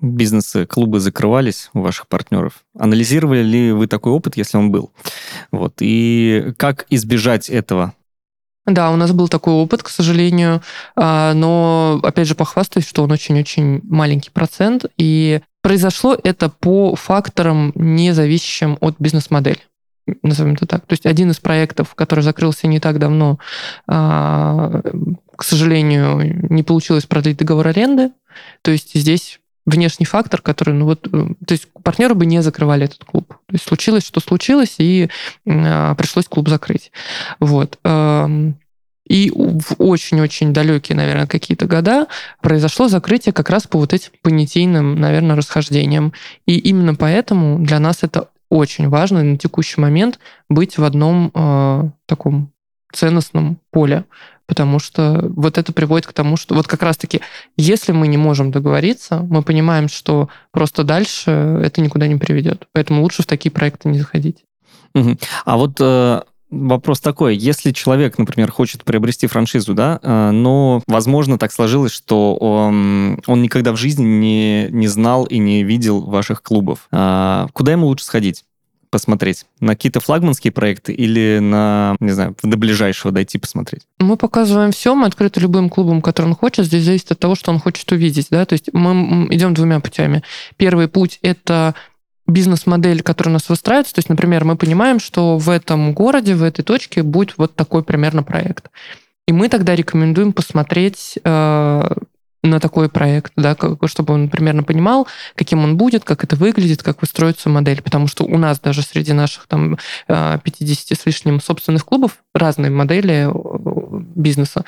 бизнесы, клубы закрывались у ваших партнеров? Анализировали ли вы такой опыт, если он был? Вот. И как избежать этого? Да, у нас был такой опыт, к сожалению, а, но, опять же, похвастаюсь, что он очень-очень маленький процент, и произошло это по факторам, не зависящим от бизнес-модели назовем это так. То есть один из проектов, который закрылся не так давно, а, к сожалению, не получилось продлить договор аренды. То есть здесь внешний фактор, который, ну вот, э, то есть партнеры бы не закрывали этот клуб. То есть случилось, что случилось, и а, пришлось клуб закрыть. Вот. И в очень-очень далекие, наверное, какие-то года произошло закрытие как раз по вот этим понятийным, наверное, расхождениям. И именно поэтому для нас это очень важно на текущий момент быть в одном э, таком ценностном поле, потому что вот это приводит к тому, что вот как раз-таки, если мы не можем договориться, мы понимаем, что просто дальше это никуда не приведет. Поэтому лучше в такие проекты не заходить. Угу. А вот э, вопрос такой, если человек, например, хочет приобрести франшизу, да, э, но, возможно, так сложилось, что он, он никогда в жизни не, не знал и не видел ваших клубов, э, куда ему лучше сходить? Посмотреть? На какие-то флагманские проекты или на, не знаю, до ближайшего дойти посмотреть? Мы показываем все, мы открыты любым клубом, который он хочет. Здесь зависит от того, что он хочет увидеть. Да? То есть мы идем двумя путями. Первый путь – это бизнес-модель, которая у нас выстраивается. То есть, например, мы понимаем, что в этом городе, в этой точке будет вот такой примерно проект. И мы тогда рекомендуем посмотреть э, на такой проект, да, чтобы он примерно понимал, каким он будет, как это выглядит, как выстроится модель. Потому что у нас даже среди наших там 50 э, с лишним собственных клубов разные модели э, бизнеса.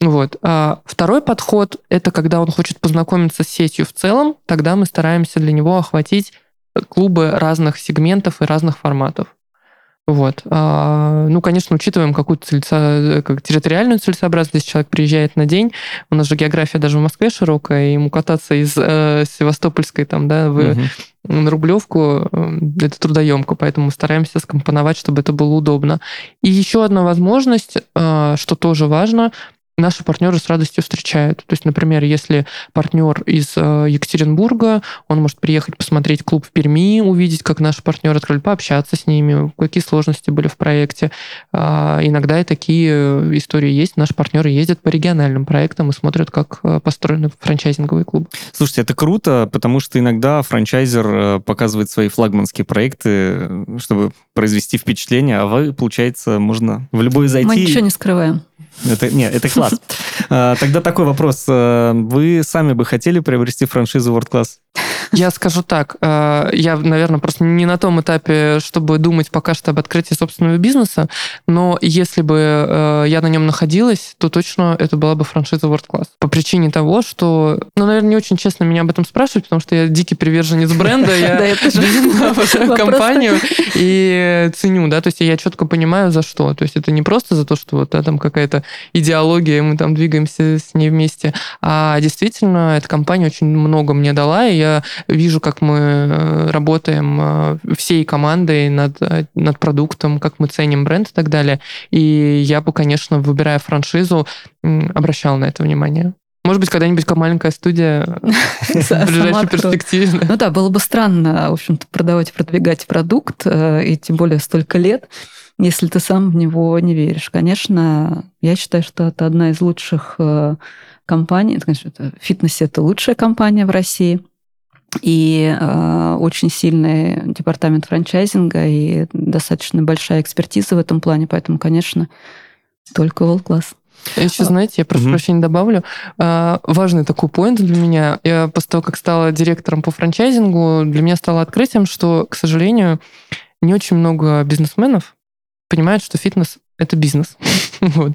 Вот. А второй подход – это когда он хочет познакомиться с сетью в целом, тогда мы стараемся для него охватить клубы разных сегментов и разных форматов. Вот. А, ну, конечно, учитываем какую-то цельца, как территориальную целесообразность. Если человек приезжает на день, у нас же география даже в Москве широкая, и ему кататься из э, Севастопольской там, да, в, угу. на Рублевку, э, это трудоемко, поэтому стараемся скомпоновать, чтобы это было удобно. И еще одна возможность, э, что тоже важно, наши партнеры с радостью встречают. То есть, например, если партнер из э, Екатеринбурга, он может приехать посмотреть клуб в Перми, увидеть, как наши партнеры открыли, пообщаться с ними, какие сложности были в проекте. А, иногда и такие э, истории есть. Наши партнеры ездят по региональным проектам и смотрят, как э, построены франчайзинговые клубы. Слушайте, это круто, потому что иногда франчайзер показывает свои флагманские проекты, чтобы произвести впечатление, а вы, получается, можно в любой зайти. Мы ничего не скрываем. Это, нет, это класс. <laughs> А, тогда такой вопрос. А, вы сами бы хотели приобрести франшизу World Class? Я скажу так, э, я, наверное, просто не на том этапе, чтобы думать пока что об открытии собственного бизнеса, но если бы э, я на нем находилась, то точно это была бы франшиза World Class. По причине того, что, ну, наверное, не очень честно меня об этом спрашивать, потому что я дикий приверженец бренда, я <laughs> <laughs> компанию и ценю, да, то есть я четко понимаю, за что. То есть это не просто за то, что вот там какая-то идеология, мы там двигаемся с ней вместе, а действительно эта компания очень много мне дала, и я вижу, как мы э, работаем э, всей командой над, э, над продуктом, как мы ценим бренд и так далее. И я бы, конечно, выбирая франшизу, обращал на это внимание. Может быть, когда-нибудь маленькая студия <laughs> в ближайшей перспективе. Ну да, было бы странно, в общем-то, продавать и продвигать продукт, и тем более столько лет, если ты сам в него не веришь. Конечно, я считаю, что это одна из лучших компаний. Конечно, в фитнесе это лучшая компания в России – и э, очень сильный департамент франчайзинга и достаточно большая экспертиза в этом плане, поэтому, конечно, только World Class. Еще, знаете, я прошу mm-hmm. прощения добавлю. А, важный такой поинт для меня. Я после того, как стала директором по франчайзингу, для меня стало открытием, что, к сожалению, не очень много бизнесменов, понимают, что фитнес это бизнес. <laughs> вот.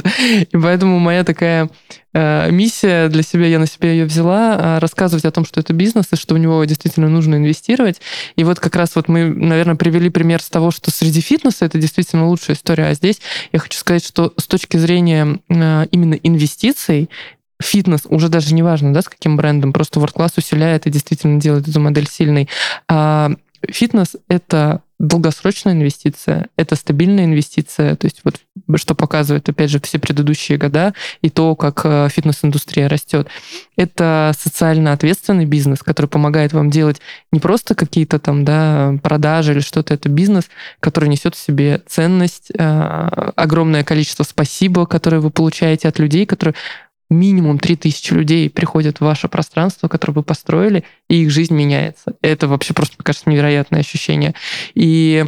И поэтому моя такая э, миссия для себя, я на себя ее взяла, э, рассказывать о том, что это бизнес, и что в него действительно нужно инвестировать. И вот как раз вот мы, наверное, привели пример с того, что среди фитнеса это действительно лучшая история. А здесь я хочу сказать, что с точки зрения э, именно инвестиций, фитнес, уже даже не важно, да, с каким брендом, просто World Class усиляет и действительно делает эту модель сильной. А фитнес — это долгосрочная инвестиция, это стабильная инвестиция, то есть вот что показывает, опять же, все предыдущие года и то, как э, фитнес-индустрия растет. Это социально ответственный бизнес, который помогает вам делать не просто какие-то там, да, продажи или что-то, это бизнес, который несет в себе ценность, э, огромное количество спасибо, которое вы получаете от людей, которые минимум 3000 людей приходят в ваше пространство, которое вы построили, и их жизнь меняется. Это вообще просто, мне кажется, невероятное ощущение. И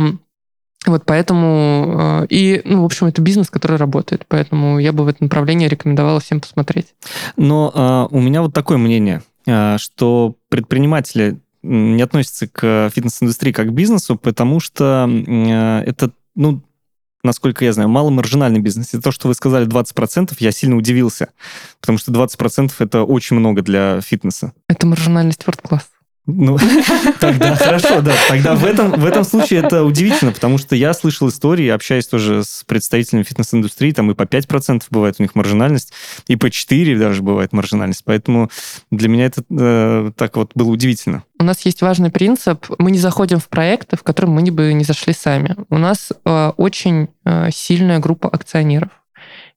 вот поэтому, э, и, ну, в общем, это бизнес, который работает, поэтому я бы в это направлении рекомендовала всем посмотреть. Но а, у меня вот такое мнение, а, что предприниматели не относятся к фитнес-индустрии как к бизнесу, потому что а, это, ну, насколько я знаю, маломаржинальный бизнес. И то, что вы сказали 20%, я сильно удивился, потому что 20% это очень много для фитнеса. Это маржинальность World Class. Ну, <laughs> тогда хорошо, да. Тогда в этом, в этом случае это удивительно, потому что я слышал истории, общаясь тоже с представителями фитнес-индустрии, там и по 5% бывает у них маржинальность, и по 4% даже бывает маржинальность. Поэтому для меня это э, так вот было удивительно. У нас есть важный принцип. Мы не заходим в проекты, в которые мы бы не зашли сами. У нас э, очень э, сильная группа акционеров.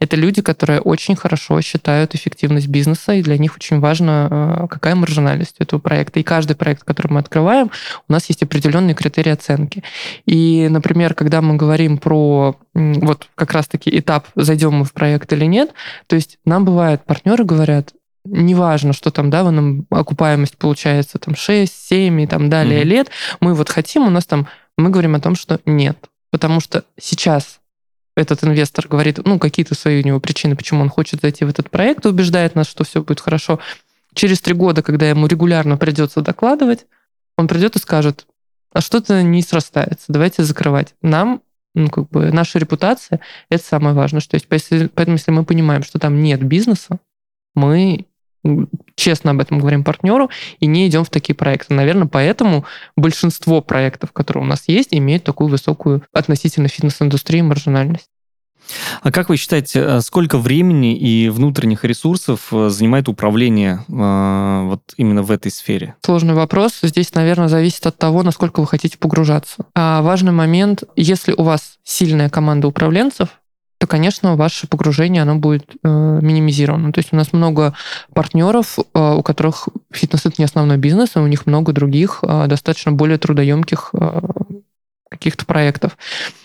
Это люди, которые очень хорошо считают эффективность бизнеса, и для них очень важно, э, какая маржинальность этого проекта. И каждый проект, который мы открываем, у нас есть определенные критерии оценки. И, например, когда мы говорим про вот как раз-таки этап, зайдем мы в проект или нет, то есть нам бывает, партнеры говорят, неважно, что там, да, нам окупаемость получается там 6, 7 и там далее mm-hmm. лет, мы вот хотим, у нас там, мы говорим о том, что нет. Потому что сейчас этот инвестор говорит, ну, какие-то свои у него причины, почему он хочет зайти в этот проект, убеждает нас, что все будет хорошо. Через три года, когда ему регулярно придется докладывать, он придет и скажет, а что-то не срастается, давайте закрывать. Нам, ну, как бы, наша репутация – это самое важное. Что есть. Поэтому, если мы понимаем, что там нет бизнеса, мы честно об этом говорим партнеру и не идем в такие проекты. Наверное, поэтому большинство проектов, которые у нас есть, имеют такую высокую относительно фитнес-индустрии маржинальность. А как вы считаете, э, сколько времени и внутренних ресурсов э, занимает управление э, вот именно в этой сфере? Сложный вопрос. Здесь, наверное, зависит от того, насколько вы хотите погружаться. А важный момент, если у вас сильная команда управленцев, то, конечно, ваше погружение, оно будет э, минимизировано. То есть у нас много партнеров, э, у которых фитнес это не основной бизнес, а у них много других, э, достаточно более трудоемких э, каких-то проектов.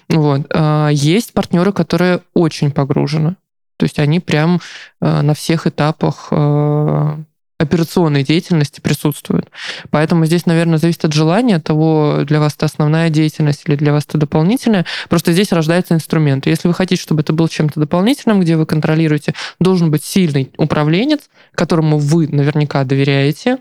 Вот. Э, есть партнеры, которые очень погружены. То есть они прям э, на всех этапах э, операционной деятельности присутствуют. Поэтому здесь, наверное, зависит от желания того, для вас это основная деятельность или для вас это дополнительная. Просто здесь рождается инструмент. Если вы хотите, чтобы это был чем-то дополнительным, где вы контролируете, должен быть сильный управленец, которому вы наверняка доверяете,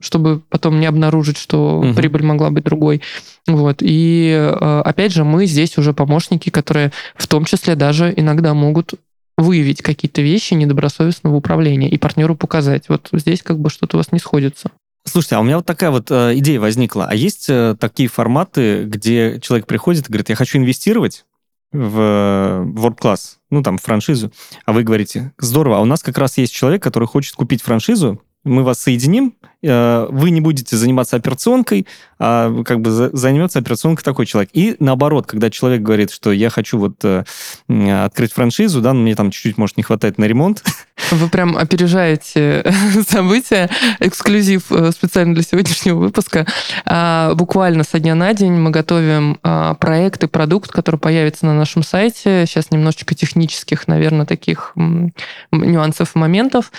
чтобы потом не обнаружить, что угу. прибыль могла быть другой. Вот. И э, опять же, мы здесь уже помощники, которые в том числе даже иногда могут выявить какие-то вещи недобросовестного управления и партнеру показать. Вот здесь как бы что-то у вас не сходится. Слушайте, а у меня вот такая вот э, идея возникла. А есть э, такие форматы, где человек приходит и говорит, я хочу инвестировать в э, World Class, ну там, франшизу, а вы говорите, здорово, а у нас как раз есть человек, который хочет купить франшизу, мы вас соединим, вы не будете заниматься операционкой, а как бы займется операционкой такой человек. И наоборот, когда человек говорит, что я хочу вот э, открыть франшизу, да, мне там чуть-чуть, может, не хватает на ремонт. <laughs> Вы прям опережаете <laughs> события. Эксклюзив э, специально для сегодняшнего выпуска. А, буквально со дня на день мы готовим а, проект и продукт, который появится на нашем сайте. Сейчас немножечко технических, наверное, таких нюансов моментов.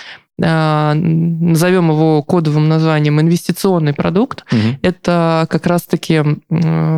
А, назовем его кодовым названием инвестиционный продукт. Угу. Это как раз-таки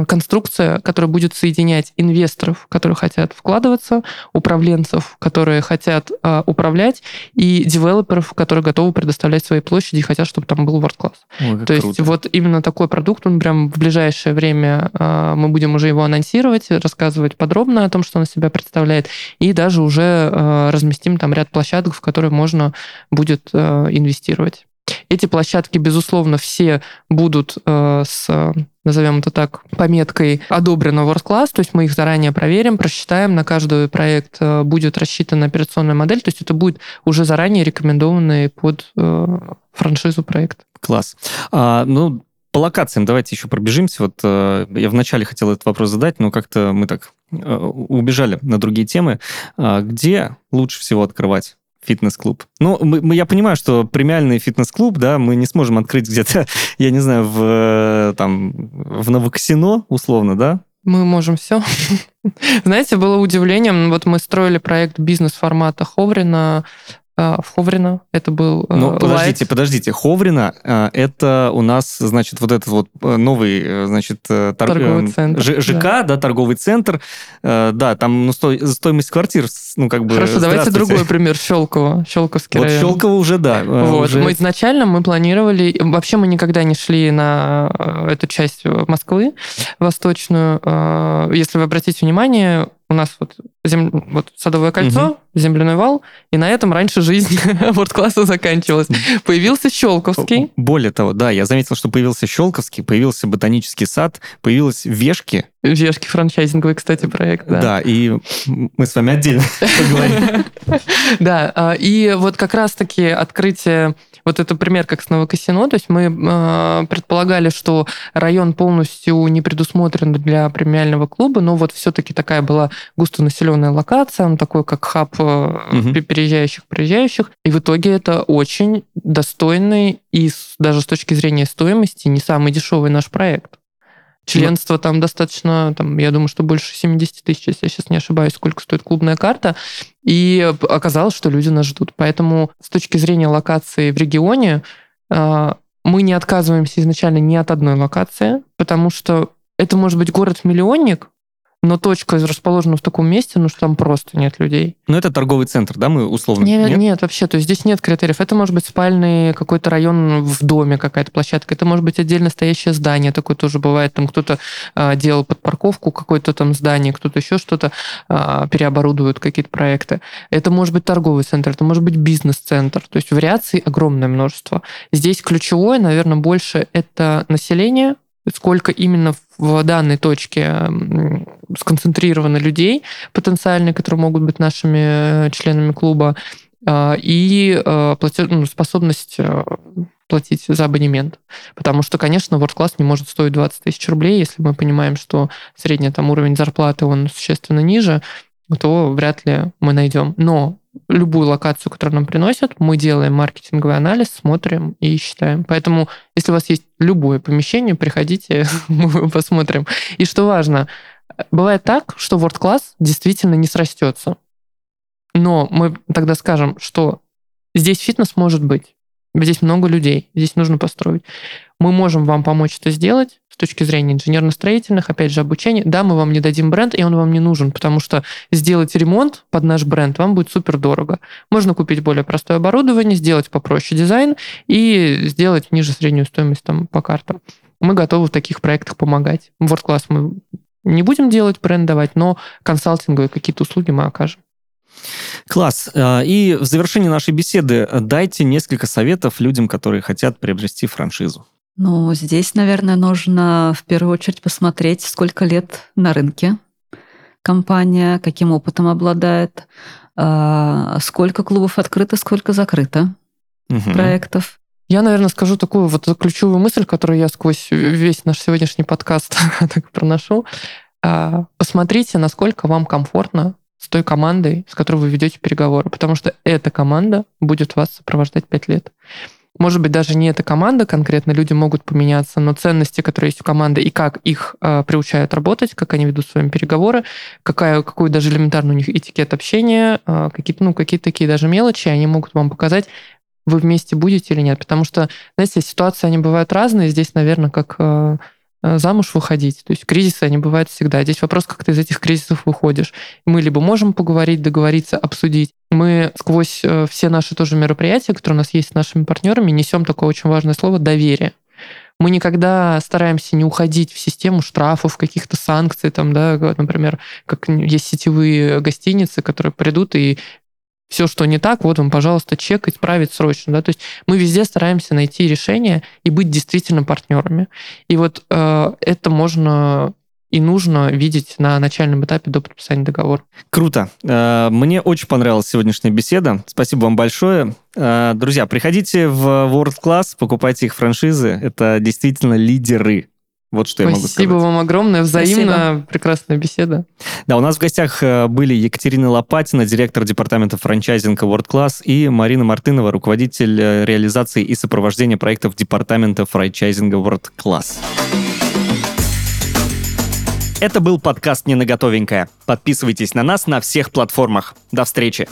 конструкция, которая будет соединять инвесторов, которые хотят вкладываться, управленцев, которые хотят а, управлять, и девелоперов, которые готовы предоставлять свои площади и хотят, чтобы там был world class. Ой, То круто. есть вот именно такой продукт, он прям в ближайшее время а, мы будем уже его анонсировать, рассказывать подробно о том, что он из себя представляет, и даже уже разместим там ряд площадок, в которые можно будет будет э, инвестировать. Эти площадки, безусловно, все будут э, с, назовем это так, пометкой «одобрено World Class», то есть мы их заранее проверим, просчитаем, на каждый проект э, будет рассчитана операционная модель, то есть это будет уже заранее рекомендованный под франшизу проект. Класс. А, ну, по локациям давайте еще пробежимся. Вот э, я вначале хотел этот вопрос задать, но как-то мы так э, убежали на другие темы. А где лучше всего открывать фитнес-клуб. Ну, мы, мы, я понимаю, что премиальный фитнес-клуб, да, мы не сможем открыть где-то, <laughs> я не знаю, в, э, там, в Новоксино, условно, да? Мы можем все. <laughs> Знаете, было удивлением, вот мы строили проект бизнес-формата Ховрина в Ховрино. Это был э, Ну, подождите, подождите. Ховрино э, это у нас, значит, вот этот вот э, новый, значит, тор... торговый центр. Ж... ЖК, да. да, торговый центр. Да, там ну, сто... стоимость квартир, ну, как бы... Хорошо, давайте другой пример. Щелково. Щелковский вот район. Щелково уже, да. Вот. Уже... Мы изначально мы планировали... Вообще мы никогда не шли на эту часть Москвы восточную. Если вы обратите внимание, у нас вот, зем... вот Садовое кольцо, угу. земляной вал, и на этом раньше жизнь <laughs> ворд-класса заканчивалась. Появился Щелковский. Более того, да, я заметил, что появился Щелковский, появился ботанический сад, появилась Вешки. Вешки франчайзинговый, кстати, проект, да. Да, и мы с вами отдельно <laughs> поговорим. <laughs> Да, а, и вот как раз-таки открытие вот это пример как с Новокосино, то есть мы э, предполагали, что район полностью не предусмотрен для премиального клуба, но вот все-таки такая была густонаселенная локация, он такой как хаб угу. переезжающих, проезжающих, и в итоге это очень достойный и даже с точки зрения стоимости не самый дешевый наш проект. Членство там достаточно, там, я думаю, что больше 70 тысяч, если я сейчас не ошибаюсь, сколько стоит клубная карта. И оказалось, что люди нас ждут. Поэтому с точки зрения локации в регионе а, мы не отказываемся изначально ни от одной локации, потому что это может быть город-миллионник, но точка расположена в таком месте, ну что там просто нет людей. Ну это торговый центр, да, мы условно? Нет, нет, нет, вообще, то есть здесь нет критериев. Это может быть спальный какой-то район в доме, какая-то площадка, это может быть отдельно стоящее здание, такое тоже бывает, там кто-то а, делал под парковку какое-то там здание, кто-то еще что-то а, переоборудует, какие-то проекты. Это может быть торговый центр, это может быть бизнес-центр, то есть вариаций огромное множество. Здесь ключевое, наверное, больше это население, сколько именно в данной точке сконцентрировано людей потенциальные, которые могут быть нашими э, членами клуба, а, и э, ну, способность э, платить за абонемент. Потому что, конечно, World Class не может стоить 20 тысяч рублей, если мы понимаем, что средний там уровень зарплаты, он существенно ниже, то вряд ли мы найдем. Но любую локацию, которую нам приносят, мы делаем маркетинговый анализ, смотрим и считаем. Поэтому, если у вас есть любое помещение, приходите, <laughs> мы посмотрим. И что важно, бывает так, что World Class действительно не срастется. Но мы тогда скажем, что здесь фитнес может быть. Здесь много людей, здесь нужно построить. Мы можем вам помочь это сделать, точки зрения инженерно-строительных, опять же, обучения. Да, мы вам не дадим бренд, и он вам не нужен, потому что сделать ремонт под наш бренд вам будет супер дорого. Можно купить более простое оборудование, сделать попроще дизайн и сделать ниже среднюю стоимость там по картам. Мы готовы в таких проектах помогать. World Class мы не будем делать, бренд давать, но консалтинговые какие-то услуги мы окажем. Класс. А, и в завершении нашей беседы дайте несколько советов людям, которые хотят приобрести франшизу. Ну, здесь, наверное, нужно в первую очередь посмотреть, сколько лет на рынке компания, каким опытом обладает, а, сколько клубов открыто, сколько закрыто угу. проектов. Я, наверное, скажу такую вот ключевую мысль, которую я сквозь весь наш сегодняшний подкаст <laughs> так проношу. А, посмотрите, насколько вам комфортно с той командой, с которой вы ведете переговоры, потому что эта команда будет вас сопровождать пять лет. Может быть, даже не эта команда конкретно, люди могут поменяться, но ценности, которые есть у команды, и как их э, приучают работать, как они ведут свои переговоры, какая, какой даже элементарный у них этикет общения, э, какие-то, ну, какие-то такие даже мелочи, они могут вам показать, вы вместе будете или нет. Потому что, знаете, ситуации, они бывают разные. Здесь, наверное, как э, замуж выходить. То есть кризисы, они бывают всегда. Здесь вопрос, как ты из этих кризисов выходишь. Мы либо можем поговорить, договориться, обсудить. Мы сквозь э, все наши тоже мероприятия, которые у нас есть с нашими партнерами, несем такое очень важное слово «доверие». Мы никогда стараемся не уходить в систему штрафов, каких-то санкций, там, да, например, как есть сетевые гостиницы, которые придут и все, что не так, вот вам, пожалуйста, чек исправить срочно. Да? То есть мы везде стараемся найти решение и быть действительно партнерами. И вот э, это можно и нужно видеть на начальном этапе до подписания договора. Круто. Э, мне очень понравилась сегодняшняя беседа. Спасибо вам большое. Э, друзья, приходите в World Class, покупайте их франшизы. Это действительно лидеры вот что Спасибо я могу сказать. Спасибо вам огромное. Взаимно. Спасибо. Прекрасная беседа. Да, у нас в гостях э, были Екатерина Лопатина, директор департамента франчайзинга World Class, и Марина Мартынова, руководитель э, реализации и сопровождения проектов департамента франчайзинга World Class. Это был подкаст «Не на готовенькое». Подписывайтесь на нас на всех платформах. До встречи!